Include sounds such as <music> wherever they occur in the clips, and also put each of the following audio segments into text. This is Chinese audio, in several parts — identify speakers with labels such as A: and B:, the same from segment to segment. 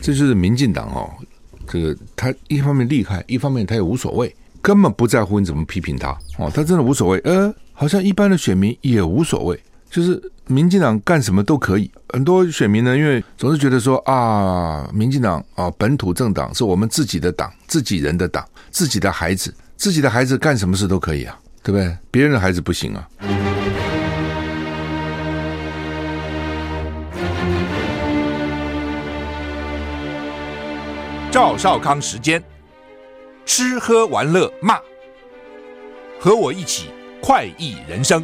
A: 这就是民进党哦，这个他一方面厉害，一方面他也无所谓，根本不在乎你怎么批评他哦，他真的无所谓。呃，好像一般的选民也无所谓，就是民进党干什么都可以。很多选民呢，因为总是觉得说啊，民进党啊，本土政党是我们自己的党，自己人的党，自己的孩子，自己的孩子干什么事都可以啊，对不对？别人的孩子不行啊。
B: 赵少康时间，吃喝玩乐骂，和我一起快意人生。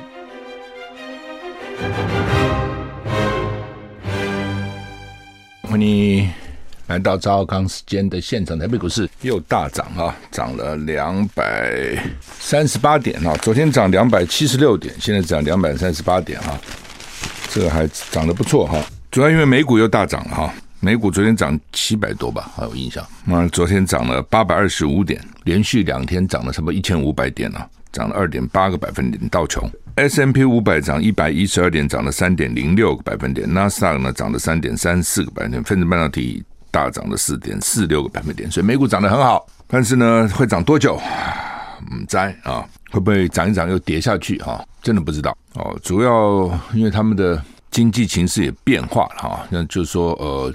A: 欢迎来到赵少康时间的现场，台北股市又大涨啊，涨了两百三十八点啊，昨天涨两百七十六点，现在涨两百三十八点啊，这个还涨得不错哈，主要因为美股又大涨了哈。美股昨天涨七百多吧，还有印象。那昨天涨了八百二十五点，连续两天涨了差不多一千五百点了，涨了二点八个百分点。道琼 S&P 五百涨一百一十二点，涨了三点零六个百分点。纳斯达克呢涨了三点三四个百分点。分子半导体大涨了四点四六个百分点。所以美股涨得很好，但是呢，会涨多久？嗯，在啊，会不会涨一涨又跌下去？哈，真的不知道哦。主要因为他们的经济情势也变化了哈，那就是说呃。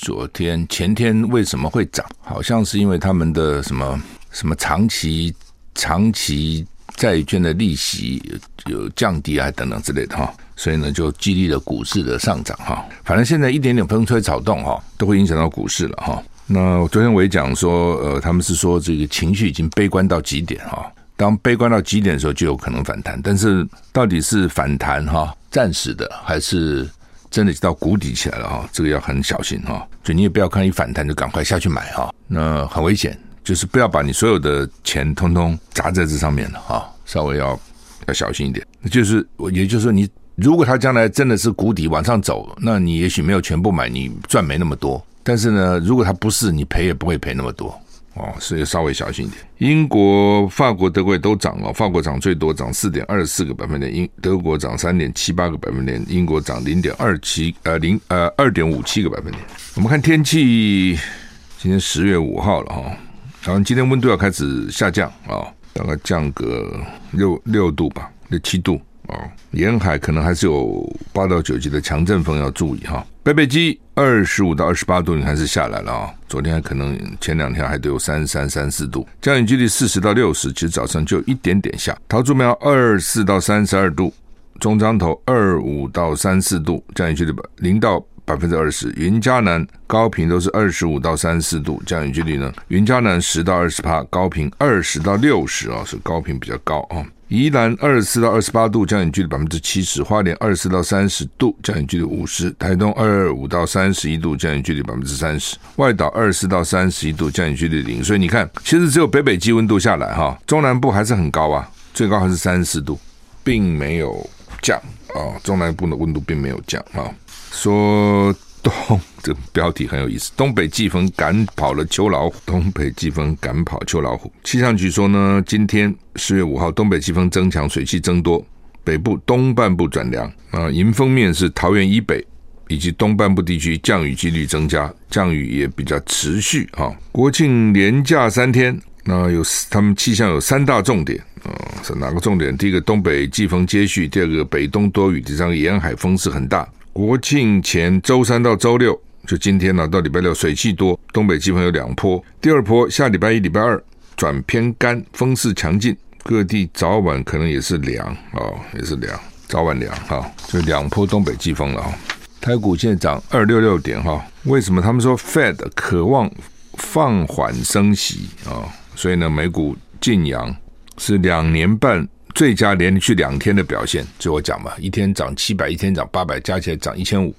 A: 昨天、前天为什么会涨？好像是因为他们的什么什么长期、长期债券的利息有降低啊，等等之类的哈，所以呢，就激励了股市的上涨哈。反正现在一点点风吹草动哈，都会影响到股市了哈。那昨天我也讲说，呃，他们是说这个情绪已经悲观到极点哈。当悲观到极点的时候，就有可能反弹。但是到底是反弹哈，暂时的还是？真的到谷底起来了哈，这个要很小心哈。就你也不要看一反弹就赶快下去买哈，那很危险。就是不要把你所有的钱通通砸在这上面了哈，稍微要要小心一点。就是也就是说，你如果它将来真的是谷底往上走，那你也许没有全部买，你赚没那么多。但是呢，如果它不是，你赔也不会赔那么多。哦，所以稍微小心一点。英国、法国、德国也都涨哦，法国涨最多，涨四点二四个百分点；英德国涨三点七八个百分点；英国涨零点二七呃零呃二点五七个百分点。我们看天气，今天十月五号了哈，然后今天温度要开始下降啊，大概降个六六度吧，六七度。哦，沿海可能还是有八到九级的强阵风，要注意哈。北北基二十五到二十八度，你还是下来了啊。昨天可能前两天还都有三三、三四度，降雨几率四十到六十，其实早上就一点点下。桃竹苗二四到三十二度，中彰头二五到三四度，降雨几率零到百分之二十。云嘉南、高频都是二十五到三十四度，降雨几率呢？云嘉南十到二十趴，高频二十到六十啊，是高频比较高啊。宜兰二十四到二十八度，降雨距离百分之七十；花莲二十四到三十度，降雨距离五十；台东二五到三十一度，降雨距离百分之三十；外岛二十四到三十一度，降雨距离零。所以你看，其实只有北北基温度下来哈，中南部还是很高啊，最高还是三十四度，并没有降啊，中南部的温度并没有降啊，说。东这标题很有意思，东北季风赶跑了秋老虎。东北季风赶跑秋老虎。气象局说呢，今天四月五号，东北季风增强，水汽增多，北部东半部转凉啊。迎风面是桃园以北以及东半部地区降雨几率增加，降雨也比较持续啊。国庆连假三天，那有他们气象有三大重点啊，是哪个重点？第一个东北季风接续，第二个北东多雨，第三个沿海风势很大。国庆前周三到周六，就今天呢、到礼拜六，水汽多，东北季风有两波。第二波下礼拜一、礼拜二转偏干，风势强劲，各地早晚可能也是凉哦，也是凉，早晚凉哈、哦，就两波东北季风了哈、台股现在涨二六六点哈、为什么他们说 Fed 渴望放缓升息啊、所以呢，美股劲扬是两年半。最佳连续两天的表现，就我讲嘛，一天涨七百，一天涨八百，加起来涨一千五。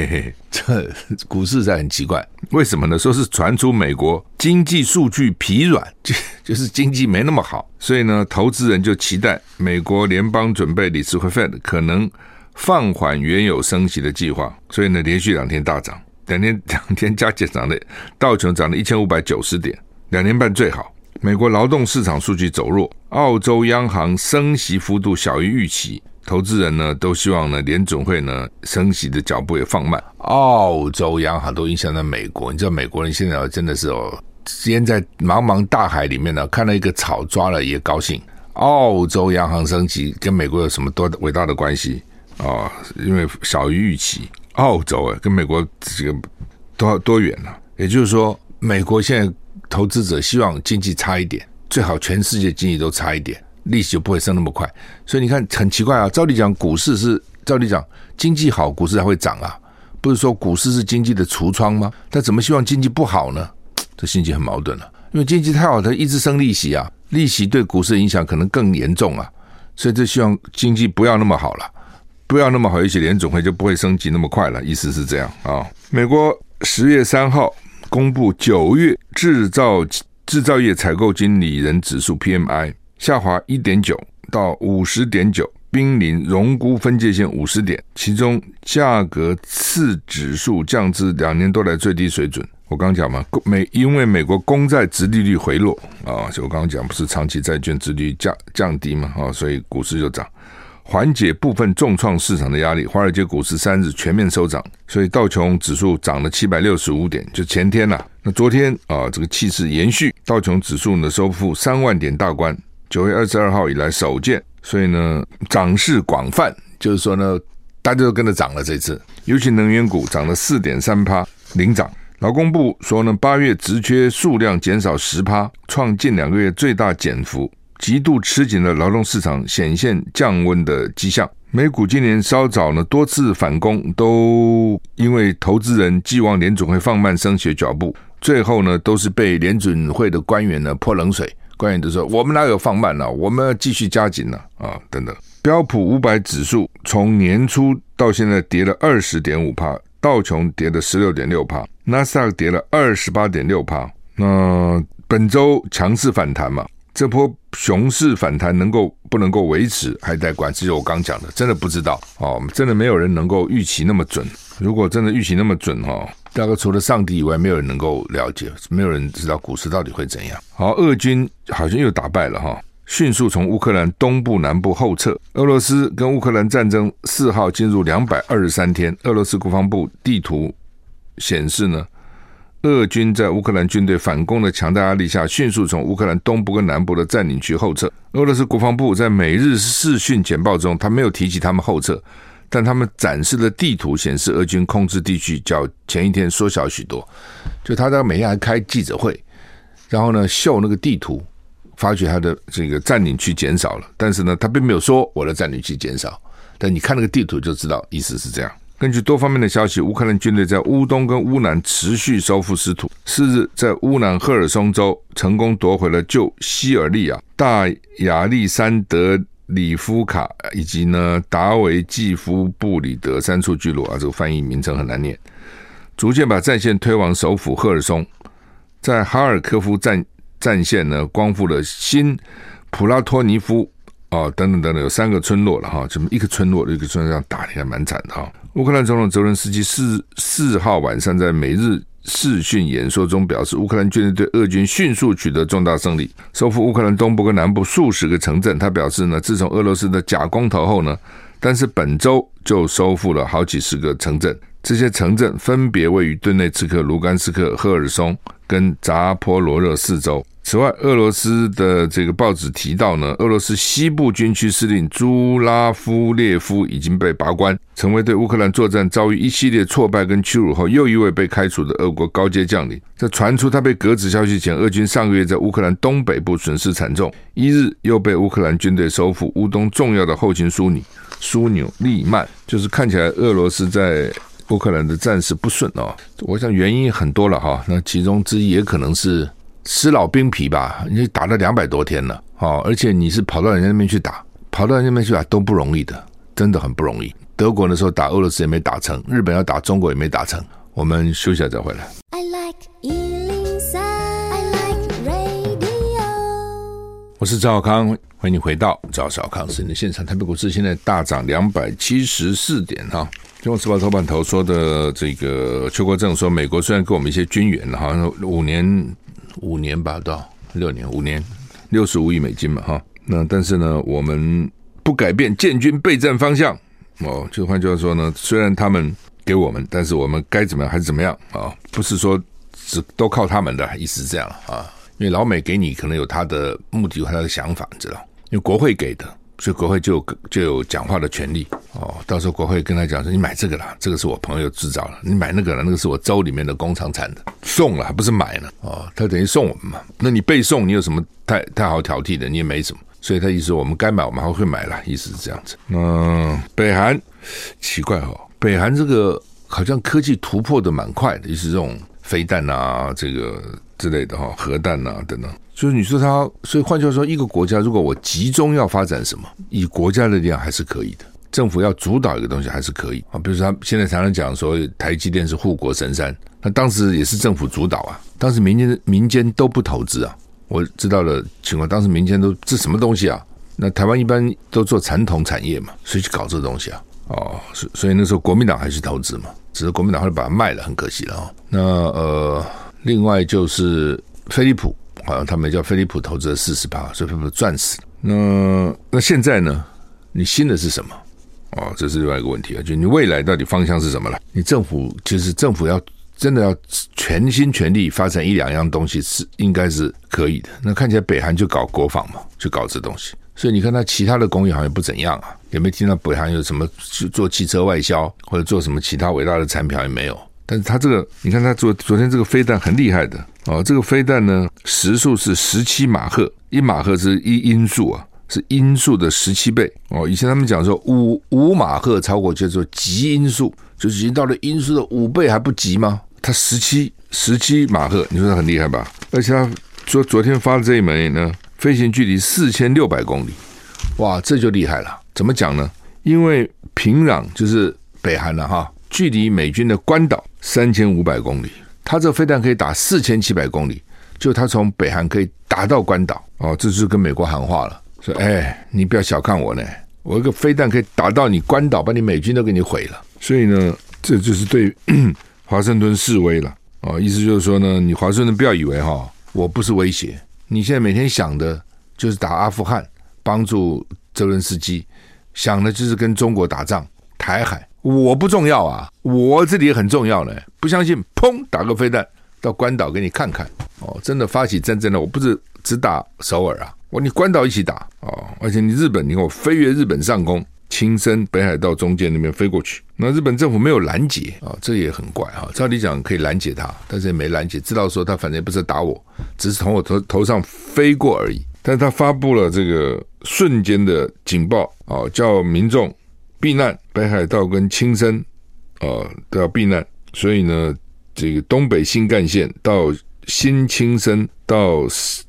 A: <laughs> 这股市在很奇怪，为什么呢？说是传出美国经济数据疲软，就 <laughs> 就是经济没那么好，所以呢，投资人就期待美国联邦准备理事会 Fed 可能放缓原有升息的计划，所以呢，连续两天大涨，两天两天加起来涨的道琼涨了一千五百九十点，两年半最好。美国劳动市场数据走弱，澳洲央行升息幅度小于预期，投资人呢都希望呢联总会呢升息的脚步也放慢。澳洲央行都影响到美国，你知道美国人现在真的是哦，淹在茫茫大海里面呢，看到一个草抓了也高兴。澳洲央行升息跟美国有什么多伟大的关系啊、因为小于预期，澳洲啊跟美国这个多多远呢、啊？也就是说，美国现在投资者希望经济差一点，最好全世界经济都差一点，利息就不会升那么快。所以你看很奇怪啊，照理讲股市是照理讲经济好，股市才会涨啊，不是说股市是经济的橱窗吗？他怎么希望经济不好呢？这心情很矛盾了、啊，因为经济太好，它一直升利息啊。利息对股市影响可能更严重啊，所以这希望经济不要那么好了，不要那么好，也许联总会就不会升级那么快了。意思是这样啊。美国十月三号公布九月制造制造业采购经理人指数 PMI 下滑一点九到五十点九，濒临荣枯分界线五十点，其中价格次指数降至两年多来最低水准。我刚讲嘛，美因为美国公债殖利率回落啊，就我刚刚讲不是长期债券殖利率降降低嘛啊，所以股市就涨，缓解部分重创市场的压力。华尔街股市三日全面收涨，所以道琼指数涨了七百六十五点，就前天呐、啊。那昨天啊，这个气势延续，道琼指数呢收复三万点大关，九月二十二号以来首见，所以呢涨势广泛，就是说呢大家都跟着涨了这次，尤其能源股涨了四点三趴领涨。劳工部说呢，八月职缺数量减少十趴，创近两个月最大减幅。极度吃紧的劳动市场显现降温的迹象。美股今年稍早呢多次反攻，都因为投资人寄望联准会放慢升息脚步，最后呢都是被联准会的官员呢泼冷水。官员都说：“我们哪有放慢了？我们要继续加紧了！”啊，等等。标普五百指数从年初到现在跌了二十点五趴。道琼跌了十六点六趴，纳斯达克跌了二十八点六趴。那本周强势反弹嘛，这波熊市反弹能够不能够维持还待观。其实我刚讲的，真的不知道哦，真的没有人能够预期那么准。如果真的预期那么准哈，大概除了上帝以外，没有人能够了解，没有人知道股市到底会怎样。好，俄军好像又打败了哈。迅速从乌克兰东部、南部后撤。俄罗斯跟乌克兰战争四号进入两百二十三天。俄罗斯国防部地图显示呢，俄军在乌克兰军队反攻的强大压力下，迅速从乌克兰东部跟南部的占领区后撤。俄罗斯国防部在每日视讯简报中，他没有提及他们后撤，但他们展示的地图显示，俄军控制地区较前一天缩小许多。就他在每天还开记者会，然后呢，秀那个地图。发觉他的这个占领区减少了，但是呢，他并没有说我的占领区减少。但你看那个地图就知道，意思是这样。根据多方面的消息，乌克兰军队在乌东跟乌南持续收复失土。四日，在乌南赫尔松州成功夺回了旧西尔利亚、大亚历山德里夫卡以及呢达维季夫布里德三处聚落啊，这个翻译名称很难念。逐渐把战线推往首府赫尔松，在哈尔科夫战。战线呢，光复了新普拉托尼夫、哦，等等等等，有三个村落了哈，这么一个村落一个村落这样打，还蛮惨的哈。乌克兰总统泽伦斯基四四号晚上在每日视讯演说中表示，乌克兰军队对俄军迅速取得重大胜利，收复乌克兰东部跟南部数十个城镇。他表示呢，自从俄罗斯的假公投后呢，但是本周就收复了好几十个城镇，这些城镇分别位于顿内茨克、卢甘斯克、赫尔松跟扎波罗热四州。此外，俄罗斯的这个报纸提到呢，俄罗斯西部军区司令朱拉夫列夫已经被拔关，成为对乌克兰作战遭遇一系列挫败跟屈辱后又一位被开除的俄国高阶将领。在传出他被革职消息前，俄军上个月在乌克兰东北部损失惨重，一日又被乌克兰军队收复乌东重要的后勤枢纽枢纽利曼。就是看起来俄罗斯在乌克兰的战事不顺哦，我想原因很多了哈，那其中之一也可能是。吃老兵皮吧，你打了两百多天了，哦，而且你是跑到人家那边去打，跑到人家那边去打都不容易的，真的很不容易。德国那时候打俄罗斯也没打成，日本要打中国也没打成。我们休息下再回来。I like 103, I like radio。我是赵小康，欢迎你回到赵小康是你的现场。台北股市现在大涨两百七十四点哈。中国时报头版头说的这个邱国正说，美国虽然给我们一些军援，好像五年。五年吧，到六年，五年六十五亿美金嘛，哈。那但是呢，我们不改变建军备战方向。哦，就换句话说呢，虽然他们给我们，但是我们该怎么样还是怎么样啊、不是说只都靠他们的意思是这样啊？因为老美给你可能有他的目的有他的想法，你知道？因为国会给的。所以国会就有就有讲话的权利哦。到时候国会跟他讲说：“你买这个啦，这个是我朋友制造的。你买那个了，那个是我州里面的工厂产的，送了不是买呢？哦，他等于送我们嘛。那你被送，你有什么太太好挑剔的？你也没什么。所以他意思我们该买，我们还会买了，意思是这样子。嗯，北韩奇怪哦，北韩这个好像科技突破的蛮快的，就是这种飞弹啊，这个之类的哈，核弹啊等等。”就是你说他，所以换句话说，一个国家如果我集中要发展什么，以国家的力量还是可以的。政府要主导一个东西还是可以啊。比如说他现在常常讲说台积电是护国神山，那当时也是政府主导啊，当时民间民间都不投资啊。我知道的情况，当时民间都这什么东西啊？那台湾一般都做传统产业嘛，所以去搞这东西啊？哦，所所以那时候国民党还是投资嘛，只是国民党后来把它卖了，很可惜了啊。那呃，另外就是飞利浦。好像他们叫飞利浦投资了四十趴，所以飞利浦赚死了。那那现在呢？你新的是什么？哦，这是另外一个问题啊，就你未来到底方向是什么了？你政府就是政府要真的要全心全力发展一两样东西是应该是可以的。那看起来北韩就搞国防嘛，就搞这东西。所以你看他其他的工业好像不怎样啊，也没听到北韩有什么做汽车外销或者做什么其他伟大的产品也没有。但是他这个，你看他昨昨天这个飞弹很厉害的哦，这个飞弹呢时速是十七马赫，一马赫是一音速啊，是音速的十七倍哦。以前他们讲说五五马赫超过叫做极音速，就是已经到了音速的五倍还不极吗？他十七十七马赫，你说他很厉害吧？而且他昨昨天发的这一枚呢，飞行距离四千六百公里，哇，这就厉害了。怎么讲呢？因为平壤就是北韩了哈。距离美军的关岛三千五百公里，他这个飞弹可以打四千七百公里，就他从北韩可以打到关岛哦，这就是跟美国喊话了，说哎，你不要小看我呢，我一个飞弹可以打到你关岛，把你美军都给你毁了。所以呢，这就是对 <clears throat> 华盛顿示威了哦，意思就是说呢，你华盛顿不要以为哈，我不是威胁，你现在每天想的就是打阿富汗，帮助泽伦斯基，想的就是跟中国打仗，台海。我不重要啊，我这里很重要呢。不相信，砰，打个飞弹到关岛给你看看哦。真的发起战争了，我不是只打首尔啊，我你关岛一起打哦。而且你日本，你看我飞越日本上空，亲身北海道中间那边飞过去，那日本政府没有拦截啊，这也很怪啊。照理讲可以拦截他，但是也没拦截，知道说他反正也不是打我，只是从我头头上飞过而已。但他发布了这个瞬间的警报啊，叫民众。避难，北海道跟青森，啊、呃、都要避难。所以呢，这个东北新干线到新青森到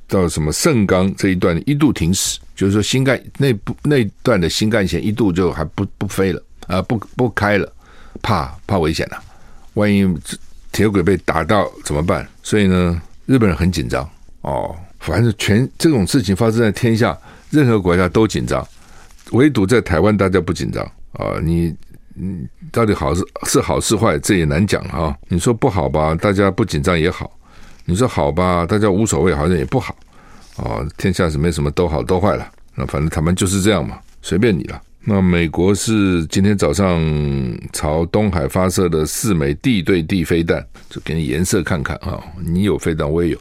A: 到什么盛冈这一段一度停驶，就是说新干那部那段的新干线一度就还不不飞了啊、不不开了，怕怕危险了、啊，万一铁轨被打到怎么办？所以呢，日本人很紧张哦。反正全这种事情发生在天下，任何国家都紧张，唯独在台湾大家不紧张。啊，你你到底好是是好是坏，这也难讲啊。你说不好吧，大家不紧张也好；你说好吧，大家无所谓，好像也不好。啊，天下是没什么都好都坏了。那反正他们就是这样嘛，随便你了。那美国是今天早上朝东海发射的四枚地对地飞弹，就给你颜色看看啊。你有飞弹，我也有。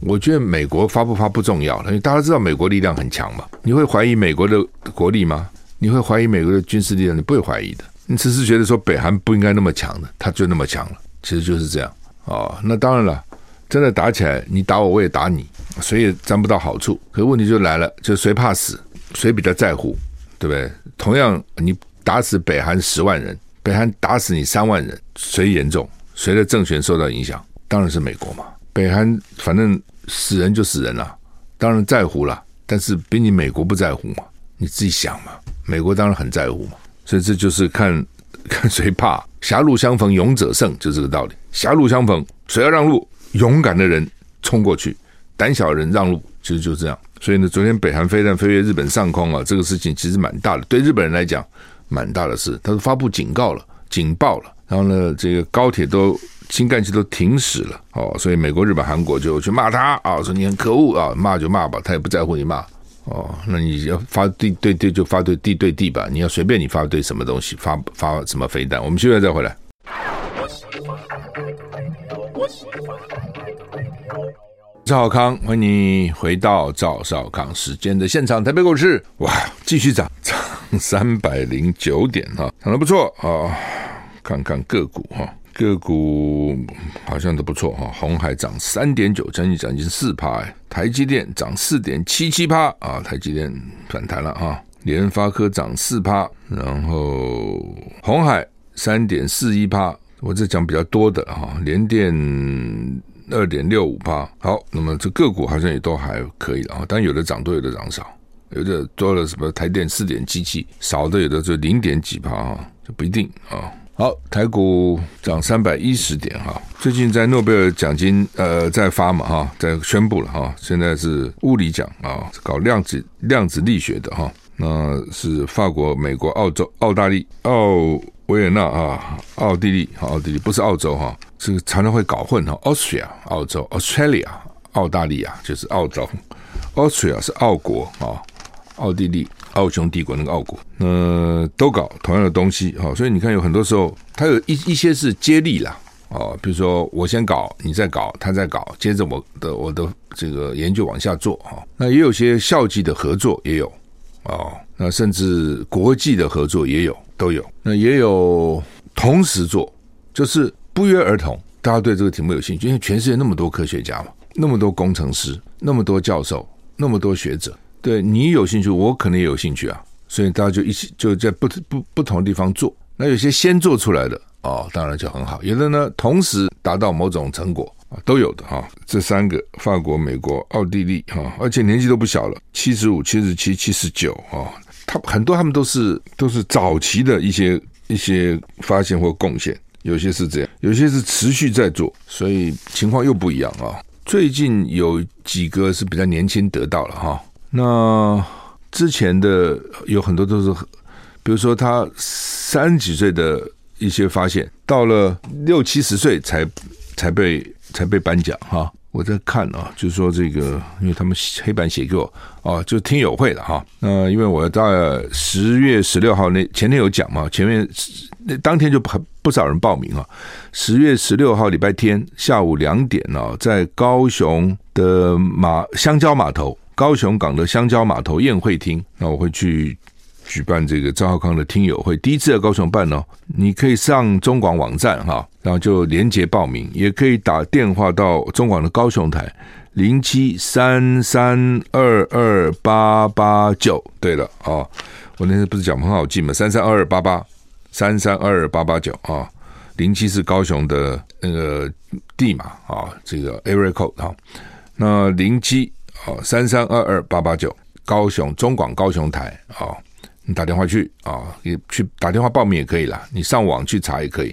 A: 我觉得美国发不发不重要了，因为大家知道美国力量很强嘛。你会怀疑美国的国力吗？你会怀疑美国的军事力量？你不会怀疑的，你只是觉得说北韩不应该那么强的，他就那么强了，其实就是这样哦。那当然了，真的打起来，你打我，我也打你，谁也沾不到好处。可问题就来了，就谁怕死，谁比较在乎，对不对？同样，你打死北韩十万人，北韩打死你三万人，谁严重？谁的政权受到影响？当然是美国嘛。北韩反正死人就死人了，当然在乎了，但是比你美国不在乎嘛？你自己想嘛。美国当然很在乎嘛，所以这就是看 <laughs> 看谁怕。狭路相逢勇者胜，就这个道理。狭路相逢，谁要让路？勇敢的人冲过去，胆小的人让路，其实就这样。所以呢，昨天北韩飞弹飞越日本上空啊，这个事情其实蛮大的，对日本人来讲蛮大的事。他都发布警告了，警报了，然后呢，这个高铁都新干线都停驶了哦，所以美国、日本、韩国就去骂他啊，说你很可恶啊，骂就骂吧，他也不在乎你骂。哦，那你要发地对对就发对地对地吧，你要随便你发对什么东西，发发什么飞弹。我们现在再回来。赵少康，欢迎你回到赵少康时间的现场。台北股市哇，继续涨，涨三百零九点哈，涨得不错啊。看看个股哈，个股好像都不错哈。红海涨三点九，将近将近四趴。台积电涨四点七七趴啊，台积电反弹了哈。联发科涨四趴，然后红海三点四一趴。我这讲比较多的哈，联电。二点六五趴，好，那么这个股好像也都还可以啊，但有的涨多，有的涨少，有的多了什么台电四点七七，少的有的就零点几趴啊，就不一定啊。好，台股涨三百一十点哈，最近在诺贝尔奖金呃在发嘛哈，在宣布了哈，现在是物理奖啊，搞量子量子力学的哈，那是法国、美国、澳洲、澳大利奥。维也纳啊，奥地利，奥地利不是澳洲哈，这个常常会搞混哈。Austria 澳洲，Australia 澳大利亚就是澳洲，Austria 是澳国啊，奥地利奥匈帝国那个奥国，那都搞同样的东西哈。所以你看，有很多时候它有一一些是接力啦啊，比如说我先搞，你再搞，他再搞，接着我的我的这个研究往下做哈。那也有些校际的合作也有啊，那甚至国际的合作也有。都有，那也有同时做，就是不约而同，大家对这个题目有兴趣，因为全世界那么多科学家嘛，那么多工程师，那么多教授，那么多学者，对你有兴趣，我可能也有兴趣啊，所以大家就一起就在不不不同的地方做。那有些先做出来的哦，当然就很好；有的呢，同时达到某种成果啊，都有的哈。这三个，法国、美国、奥地利哈，而且年纪都不小了，七十五、七十七、七十九啊。他很多，他们都是都是早期的一些一些发现或贡献，有些是这样，有些是持续在做，所以情况又不一样啊。最近有几个是比较年轻得到了哈，那之前的有很多都是，比如说他三十几岁的一些发现，到了六七十岁才才被才被颁奖哈。我在看啊，就是说这个，因为他们黑板写给我啊，就听友会了哈。那因为我在十月十六号那前天有讲嘛，前面那当天就很不少人报名啊。十月十六号礼拜天下午两点呢，在高雄的马香蕉码头，高雄港的香蕉码头宴会厅，那我会去。举办这个赵浩康的听友会，第一次在高雄办哦。你可以上中广网站哈，然后就连结报名，也可以打电话到中广的高雄台零七三三二二八八九。对了啊，我那天不是讲很好记吗？三三二二八八三三二二八八九啊，零七是高雄的那个地码啊，这个 area code 哈。那零七哦三三二二八八九，高雄中广高雄台啊。你打电话去啊，你去打电话报名也可以啦。你上网去查也可以。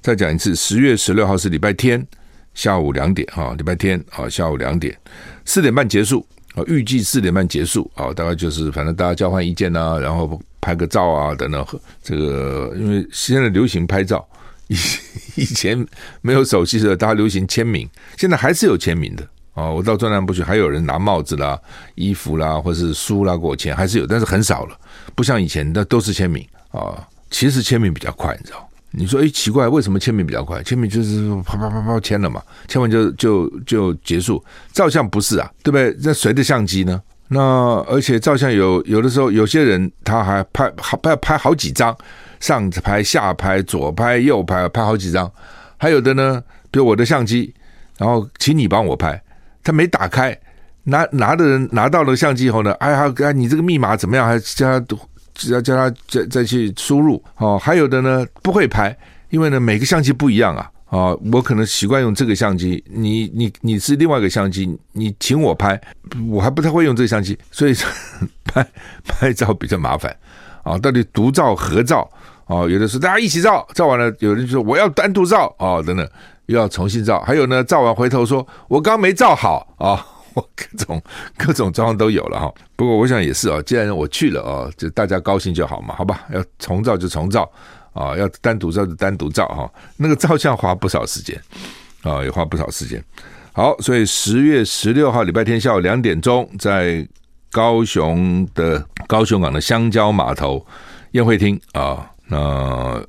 A: 再讲一次，十月十六号是礼拜天下午两点哈，礼拜天啊下午两点，四点半结束啊，预计四点半结束啊，大概就是反正大家交换意见呐，然后拍个照啊等等。这个因为现在流行拍照，以 <laughs> 以前没有手机的时候，大家流行签名，现在还是有签名的。啊，我到中南部去，还有人拿帽子啦、衣服啦，或是书啦给我签，还是有，但是很少了，不像以前那都是签名啊。其实签名比较快，你知道？你说，哎，奇怪，为什么签名比较快？签名就是啪啪啪啪签了嘛，签完就就就结束。照相不是啊，对不对？那谁的相机呢？那而且照相有有的时候，有些人他还拍好拍拍好几张，上拍下拍左拍右拍拍好几张，还有的呢，比如我的相机，然后请你帮我拍。他没打开，拿拿的人拿到了相机以后呢，哎呀，你这个密码怎么样？还叫他叫叫他再再去输入哦。还有的呢不会拍，因为呢每个相机不一样啊啊，我可能习惯用这个相机，你你你是另外一个相机，你请我拍，我还不太会用这个相机，所以 <laughs> 拍拍照比较麻烦啊。到底独照合照啊？有的时候大家一起照，照完了有人就说我要单独照啊，等等。又要重新照，还有呢，照完回头说，我刚没照好啊，<laughs> 我各种各种状况都有了哈。不过我想也是啊，既然我去了啊，就大家高兴就好嘛，好吧？要重照就重照啊，要单独照就单独照哈。那个照相花不少时间啊，也花不少时间。好，所以十月十六号礼拜天下午两点钟，在高雄的高雄港的香蕉码头宴会厅啊，那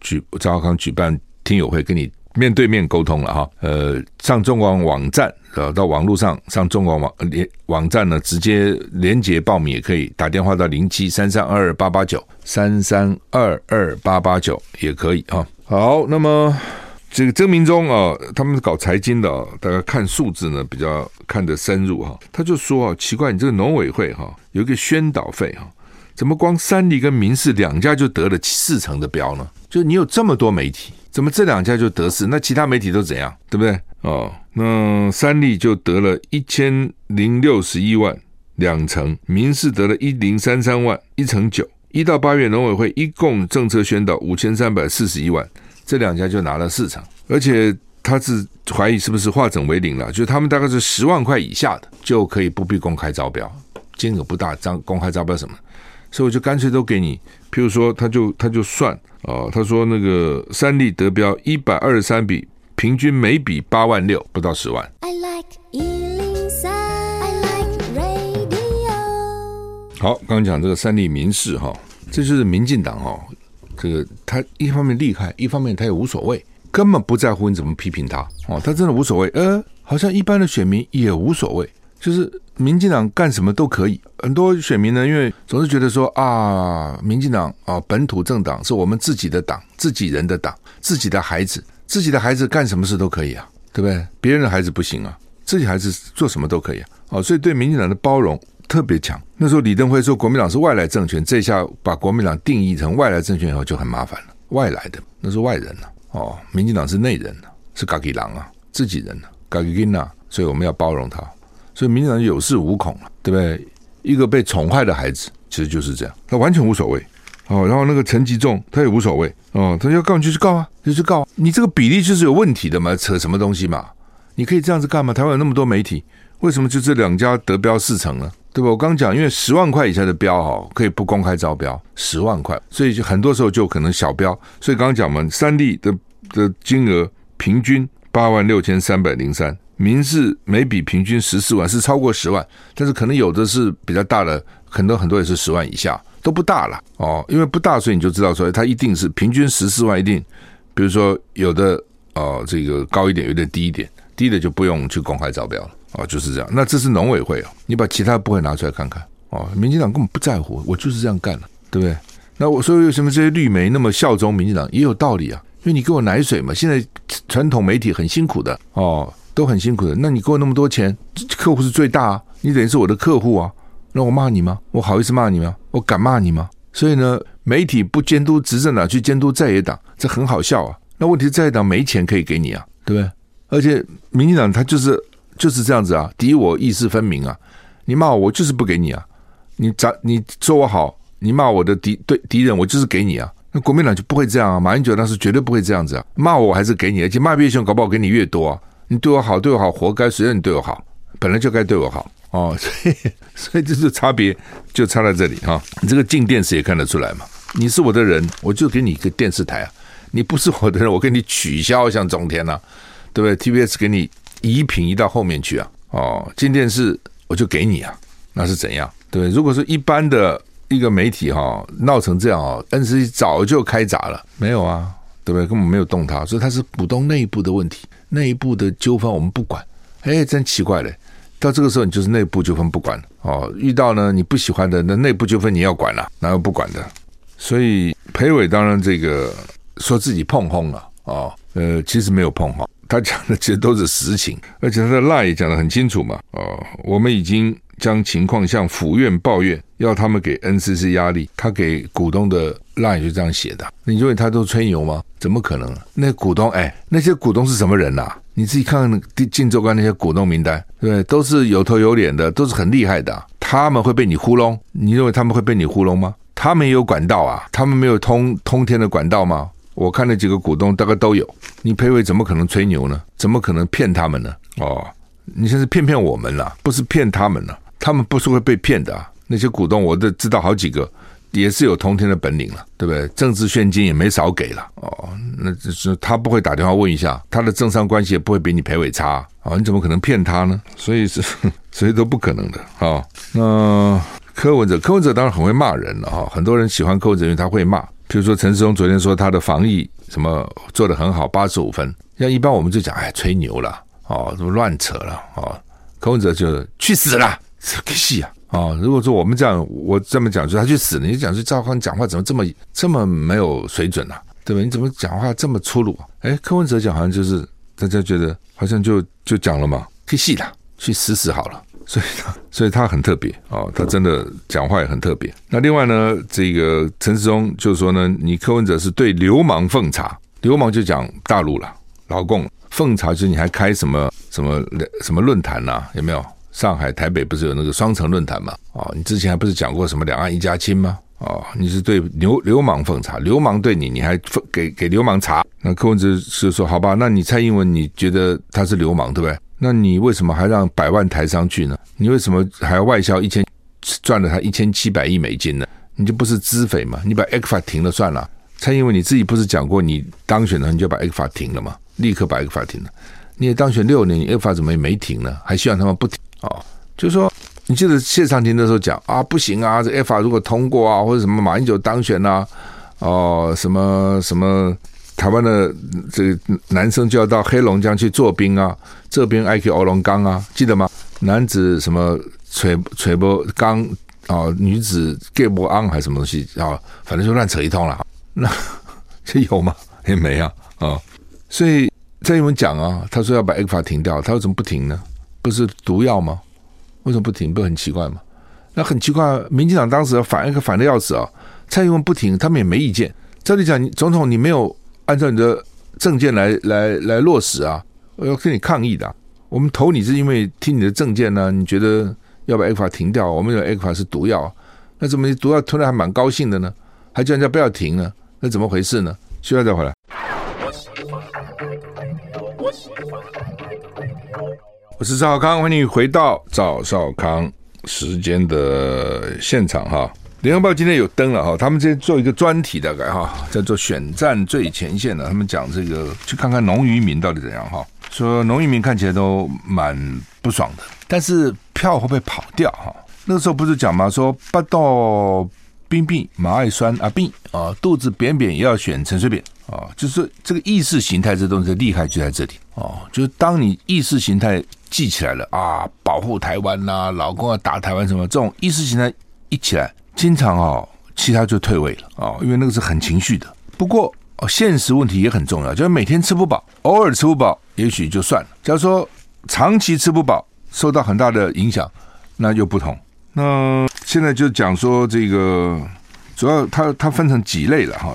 A: 举赵浩康举办听友会，跟你面对面沟通了哈。呃，上中广网站，呃，到网络上上中广网连网站呢，直接连接报名也可以，打电话到零七三三二二八八九三三二二八八九也可以啊。好，那么。这个曾明忠啊，他们是搞财经的，大家看数字呢比较看得深入哈。他就说啊，奇怪，你这个农委会哈有一个宣导费哈，怎么光三立跟民视两家就得了四成的标呢？就你有这么多媒体，怎么这两家就得势？那其他媒体都怎样？对不对？哦，那三立就得了一千零六十一万两成，民视得了一零三三万一成九。一到八月农委会一共政策宣导五千三百四十一万。这两家就拿了四成，而且他是怀疑是不是化整为零了，就他们大概是十万块以下的就可以不必公开招标，金额不大，张公开招标什么，所以我就干脆都给你。譬如说，他就他就算哦，他说那个三立得标一百二十三笔，平均每笔八万六，不到十万。I like 103, I like radio。好，刚刚讲这个三立民事哈，这就是民进党哈。这个他一方面厉害，一方面他也无所谓，根本不在乎你怎么批评他哦，他真的无所谓。呃，好像一般的选民也无所谓，就是民进党干什么都可以。很多选民呢，因为总是觉得说啊，民进党啊，本土政党是我们自己的党，自己人的党，自己的孩子，自己的孩子干什么事都可以啊，对不对？别人的孩子不行啊，自己孩子做什么都可以啊。哦，所以对民进党的包容。特别强。那时候李登辉说国民党是外来政权，这下把国民党定义成外来政权以后就很麻烦了。外来的那是外人了哦，民进党是内人是嘎吉郎啊，自己人啊，嘎吉金啊，所以我们要包容他。所以民进党有恃无恐了，对不对？一个被宠坏的孩子其实就是这样，他完全无所谓哦。然后那个陈吉仲他也无所谓哦，他要告你就去告啊，就去告。你这个比例就是有问题的嘛，扯什么东西嘛？你可以这样子干吗？台湾有那么多媒体，为什么就这两家得标四成呢？对吧？我刚讲，因为十万块以下的标哈，可以不公开招标，十万块，所以就很多时候就可能小标。所以刚刚讲嘛，三立的的金额平均八万六千三百零三，民视每笔平均十四万，是超过十万，但是可能有的是比较大的，很多很多也是十万以下，都不大了哦。因为不大，所以你就知道说，它一定是平均十四万，一定，比如说有的哦，这个高一点，有点低一点，低的就不用去公开招标了。哦，就是这样。那这是农委会哦，你把其他部会拿出来看看哦。民进党根本不在乎，我就是这样干的，对不对？那我说为什么这些绿媒那么效忠民进党也有道理啊？因为你给我奶水嘛。现在传统媒体很辛苦的哦，都很辛苦的。那你给我那么多钱，客户是最大啊，你等于是我的客户啊。那我骂你吗？我好意思骂你吗？我敢骂你吗？所以呢，媒体不监督执政党，去监督在野党，这很好笑啊。那问题在野党没钱可以给你啊，对不对？而且民进党他就是。就是这样子啊，敌我意识分明啊！你骂我，我就是不给你啊！你咋你说我好，你骂我的敌对敌人，我就是给你啊！那国民党就不会这样啊！马英九当时绝对不会这样子啊！骂我，我还是给你，而且骂越凶，搞不好给你越多啊！你对我好，对我好，活该！谁让你对我好？本来就该对我好哦！所以，所以这是差别，就差在这里哈！你这个进电视也看得出来嘛？你是我的人，我就给你一个电视台啊！你不是我的人，我给你取消，像中天呐，对不对？TBS 给你。移平移到后面去啊！哦，进电视我就给你啊，那是怎样？对，如果是一般的一个媒体哈、闹成这样哦，NCC 早就开闸了，没有啊，对不对？根本没有动它，所以它是股东内部的问题，内部的纠纷我们不管。哎，真奇怪嘞！到这个时候你就是内部纠纷不管哦，遇到呢你不喜欢的那内部纠纷你要管了，哪有不管的？所以裴伟当然这个说自己碰轰了哦，呃，其实没有碰轰。他讲的其实都是实情，而且他的 lie 也讲得很清楚嘛。哦，我们已经将情况向府院报怨，要他们给 NCC 压力。他给股东的 LINE 就这样写的。你认为他都吹牛吗？怎么可能？那股东，哎，那些股东是什么人呐？你自己看看《镜周刊》那些股东名单，对？都是有头有脸的，都是很厉害的。他们会被你糊弄？你认为他们会被你糊弄吗？他们也有管道啊，他们没有通通天的管道吗？我看那几个股东大概都有，你裴伟怎么可能吹牛呢？怎么可能骗他们呢？哦，你现在骗骗我们了，不是骗他们了。他们不是会被骗的啊。那些股东我都知道好几个，也是有通天的本领了，对不对？政治献金也没少给了。哦，那就是他不会打电话问一下，他的政商关系也不会比你裴伟差啊。你怎么可能骗他呢？所以是 <laughs> 所以都不可能的啊。那柯文哲，柯文哲当然很会骂人了哈，很多人喜欢柯文哲，因为他会骂。比如说陈时中昨天说他的防疫什么做得很好，八十五分。像一般我们就讲，哎，吹牛了哦，怎么乱扯了哦。柯文哲就去死了，<laughs> 这个戏啊啊！如果说我们这样，我这么讲，说他去死了，你讲说赵康讲话怎么这么这么没有水准呢、啊？对吧？你怎么讲话这么粗鲁？啊哎，柯文哲讲好像就是大家觉得好像就就讲了嘛，去死了，去死死好了。所以他所以他很特别啊，他真的讲话也很特别。那另外呢，这个陈世忠就说呢，你柯文哲是对流氓奉茶，流氓就讲大陆了，老共奉茶就是你还开什么什么什么论坛呐？有没有？上海、台北不是有那个双城论坛吗？哦，你之前还不是讲过什么两岸一家亲吗？哦，你是对流流氓奉茶，流氓对你，你还奉给给流氓茶？那柯文哲是说好吧，那你蔡英文你觉得他是流氓对不对？那你为什么还让百万台商去呢？你为什么还要外销一千赚了他一千七百亿美金呢？你就不是资匪吗？你把 A 股法停了算了。蔡英文你自己不是讲过，你当选了你就把 A 股法停了吗？立刻把 A 股法停了。你也当选六年，你 ECFA 怎么也没停呢？还希望他们不停、哦？就是说，你记得谢长廷那时候讲啊，不行啊，这 ECFA 如果通过啊，或者什么马英九当选啊，哦，什么什么。台湾的这个男生就要到黑龙江去做兵啊，这边 IQ 欧龙岗啊，记得吗？男子什么锤锤波刚啊，女子盖波昂还是什么东西啊？反正就乱扯一通了。<laughs> 那 <laughs> 这有吗？也没啊啊！所以蔡英文讲啊，他说要把 ECFA 停掉，他为什么不停呢？不是毒药吗？为什么不停？不很奇怪吗？那很奇怪，民进党当时反 ECFA 反的要死啊，蔡英文不停，他们也没意见。照理讲，总统你没有。按照你的政见来来来落实啊！我要跟你抗议的、我们投你是因为听你的政见呢？你觉得要把 A 法停掉？我们认为 ECFA 是毒药，那怎么你毒药吞了还蛮高兴的呢？还叫人家不要停呢？那怎么回事呢？需要再回来。我是赵少康，欢迎你回到赵少康时间的现场哈。联合报今天有登了哈，他们这做一个专题大概哈，叫做选战最前线的，他们讲这个去看看农渔民到底怎样哈，说农渔民看起来都蛮不爽的，但是票会不会跑掉哈？那个时候不是讲吗？说八道冰冰马爱酸啊病啊，肚子扁扁也要选陈水扁啊，就是这个意识形态这东西厉害就在这里哦，就是当你意识形态记起来了啊，保护台湾呐，老公要打台湾什么这种意识形态一起来。经常哦，其他就退位了啊，因为那个是很情绪的。不过哦，现实问题也很重要，就是每天吃不饱，偶尔吃不饱，也许就算了。假如说长期吃不饱，受到很大的影响，那就不同。那现在就讲说这个，主要它它分成几类了哈。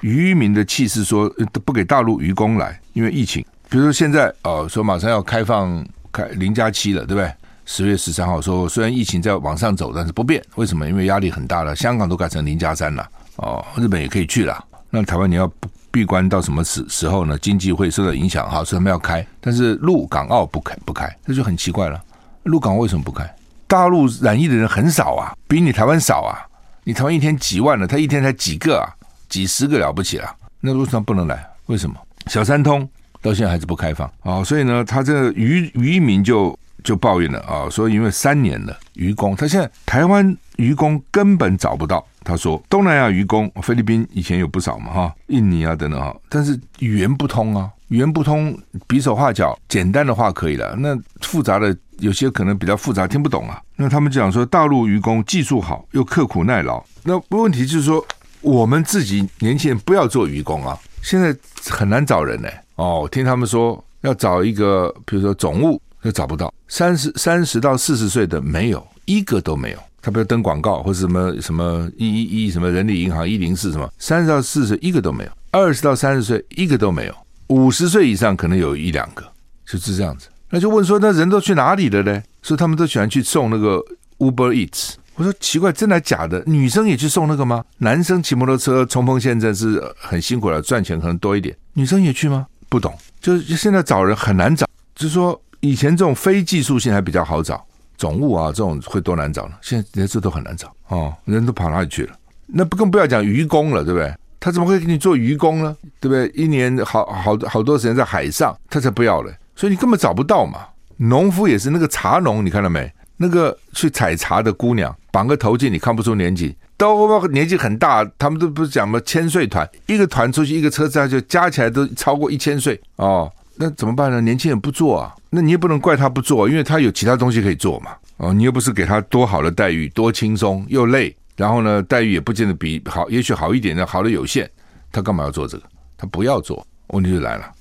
A: 渔民的气势说不给大陆渔工来，因为疫情。比如说现在哦，说马上要开放开零加七了，对不对？十月十三号说，虽然疫情在往上走，但是不变。为什么？因为压力很大了。香港都改成零加三了，哦，日本也可以去了。那台湾你要闭关到什么时时候呢？经济会受到影响哈，所以他们要开，但是陆港澳不开不开，这就很奇怪了。陆港为什么不开？大陆染疫的人很少啊，比你台湾少啊。你台湾一天几万了，他一天才几个啊，几十个了不起了。那为什么不能来？为什么？小三通到现在还是不开放啊、所以呢，他这个渔渔民就。就抱怨了啊，说因为三年了渔工，他现在台湾渔工根本找不到。他说东南亚渔工，菲律宾以前有不少嘛哈，印尼啊等等哈，但是语言不通啊，语言不通，比手画脚，简单的话可以了，那复杂的有些可能比较复杂，听不懂啊。那他们讲说大陆渔工技术好又刻苦耐劳，那问题就是说我们自己年轻人不要做渔工啊，现在很难找人呢。哦，听他们说要找一个，比如说总务。又找不到三十三十到四十岁的没有一个都没有，他不要登广告或者什么什么一一一什么人力银行一零四什么三十到四十一个都没有，二十到三十岁一个都没有，五十岁以上可能有一两个，就是这样子。那就问说，那人都去哪里了呢？所以他们都喜欢去送那个 Uber Eats。我说奇怪，真的假的？女生也去送那个吗？男生骑摩托车冲锋陷阵是很辛苦的，赚钱可能多一点。女生也去吗？不懂，就是现在找人很难找，就是说。以前这种非技术性还比较好找，总务啊这种会多难找呢？现在连这都很难找哦，人都跑哪里去了？那不更不要讲渔工了，对不对？他怎么会给你做渔工呢？对不对？一年好好好多时间在海上，他才不要嘞，所以你根本找不到嘛。农夫也是那个茶农，你看到没？那个去采茶的姑娘，绑个头巾，你看不出年纪，都年纪很大。他们都不是讲嘛？千岁团，一个团出去，一个车子就加起来都超过一千岁哦。那怎么办呢？年轻人不做啊，那你也不能怪他不做，因为他有其他东西可以做嘛。哦，你又不是给他多好的待遇，多轻松又累，然后呢，待遇也不见得比好，也许好一点的，好的有限，他干嘛要做这个？他不要做，问题就来了。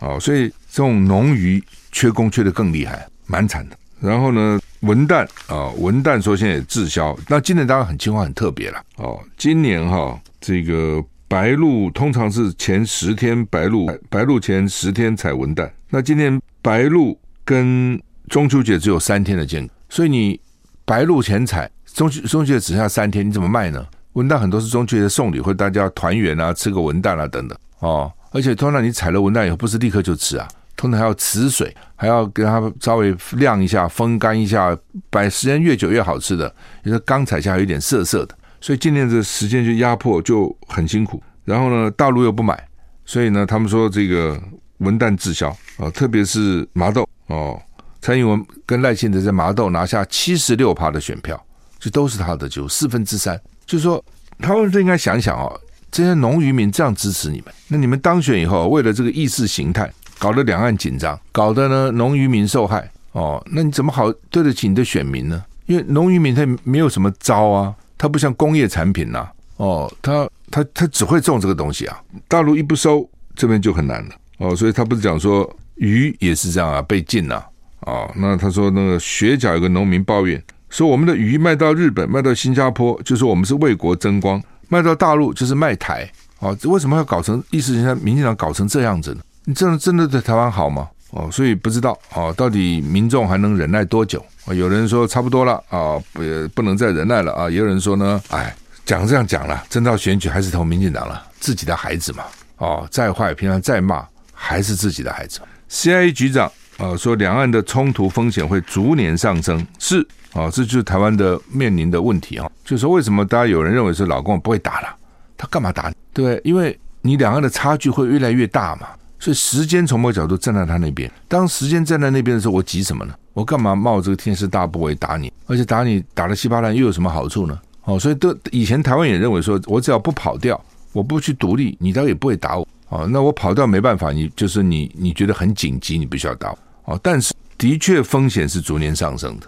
A: 哦，所以这种农渔缺工缺的更厉害，蛮惨的。然后呢，文旦啊，文旦说现在也滞销。那今年当然很情况很特别了。哦，今年哈，这个白露通常是前十天白露，白露前十天采文旦。那今年白露跟中秋节只有三天的间隔，所以你白露前采，中秋中秋节只剩下三天，你怎么卖呢？文旦很多是中秋节送礼或者大家团圆啊，吃个文旦啊等等。哦，而且通常你采了文旦以后，不是立刻就吃啊。通常还要辞水，还要给它稍微晾一下、风干一下，摆时间越久越好吃的。因为刚采下有点涩涩的，所以今年这时间就压迫就很辛苦。然后呢，大陆又不买，所以呢，他们说这个文旦滞销啊，特别是麻豆哦，蔡英文跟赖清德在麻豆拿下七十六趴的选票，这都是他的，就四分之三。就是说，他们都应该想想哦，这些农渔民这样支持你们，那你们当选以后，为了这个意识形态。搞得两岸紧张，搞得呢农渔民受害哦，那你怎么好对得起你的选民呢？因为农渔民他没有什么招啊，他不像工业产品呐、哦，他他他只会种这个东西啊，大陆一不收，这边就很难了哦，所以他不是讲说鱼也是这样啊，被禁了啊、哦，那他说那个学甲有个农民抱怨说，我们的鱼卖到日本，卖到新加坡，就是我们是为国争光；卖到大陆就是卖台，哦，为什么要搞成意思？人家民进党搞成这样子呢？你真的真的对台湾好吗？哦，所以不知道哦，到底民众还能忍耐多久？有人说差不多了啊，不不能再忍耐了啊。也有人说呢，哎，讲这样讲了，真到选举还是投民进党了，自己的孩子嘛。哦，再坏，平常再骂，还是自己的孩子。CIA 局长啊说，两岸的冲突风险会逐年上升，是啊，这就是台湾的面临的问题啊。就是说，为什么大家有人认为说老公不会打了，他干嘛打？对不对？因为你两岸的差距会越来越大嘛。所以时间从某个角度站在他那边。当时间站在那边的时候，我急什么呢？我干嘛冒这个天师大不韪打你？而且打你打得稀巴烂，又有什么好处呢？哦，所以都以前台湾也认为说，我只要不跑掉，我不去独立，你倒也不会打我。哦，那我跑掉没办法，你就是你你觉得很紧急，你必须要打我。哦，但是的确风险是逐年上升的。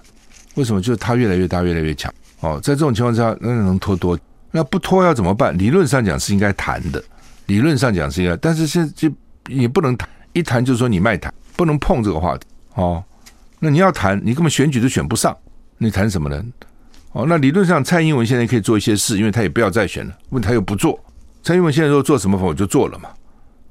A: 为什么？就是它越来越大，越来越强。哦，在这种情况之下，那能拖多？那不拖要怎么办？理论上讲是应该谈的，理论上讲是应该，但是现在就。你不能谈，一谈就是说你卖台，不能碰这个话题哦。那你要谈，你根本选举都选不上，你谈什么呢？哦，那理论上蔡英文现在可以做一些事，因为他也不要再选了，问他又不做。蔡英文现在说做什么，我就做了嘛，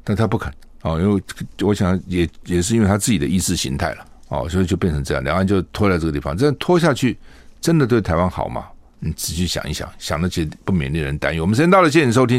A: 但他不肯哦，因为我想也也是因为他自己的意识形态了哦，所以就变成这样，两岸就拖在这个地方，这样拖下去真的对台湾好吗？你仔细想一想，想得起不免令人担忧。我们时间到了，谢谢你收听。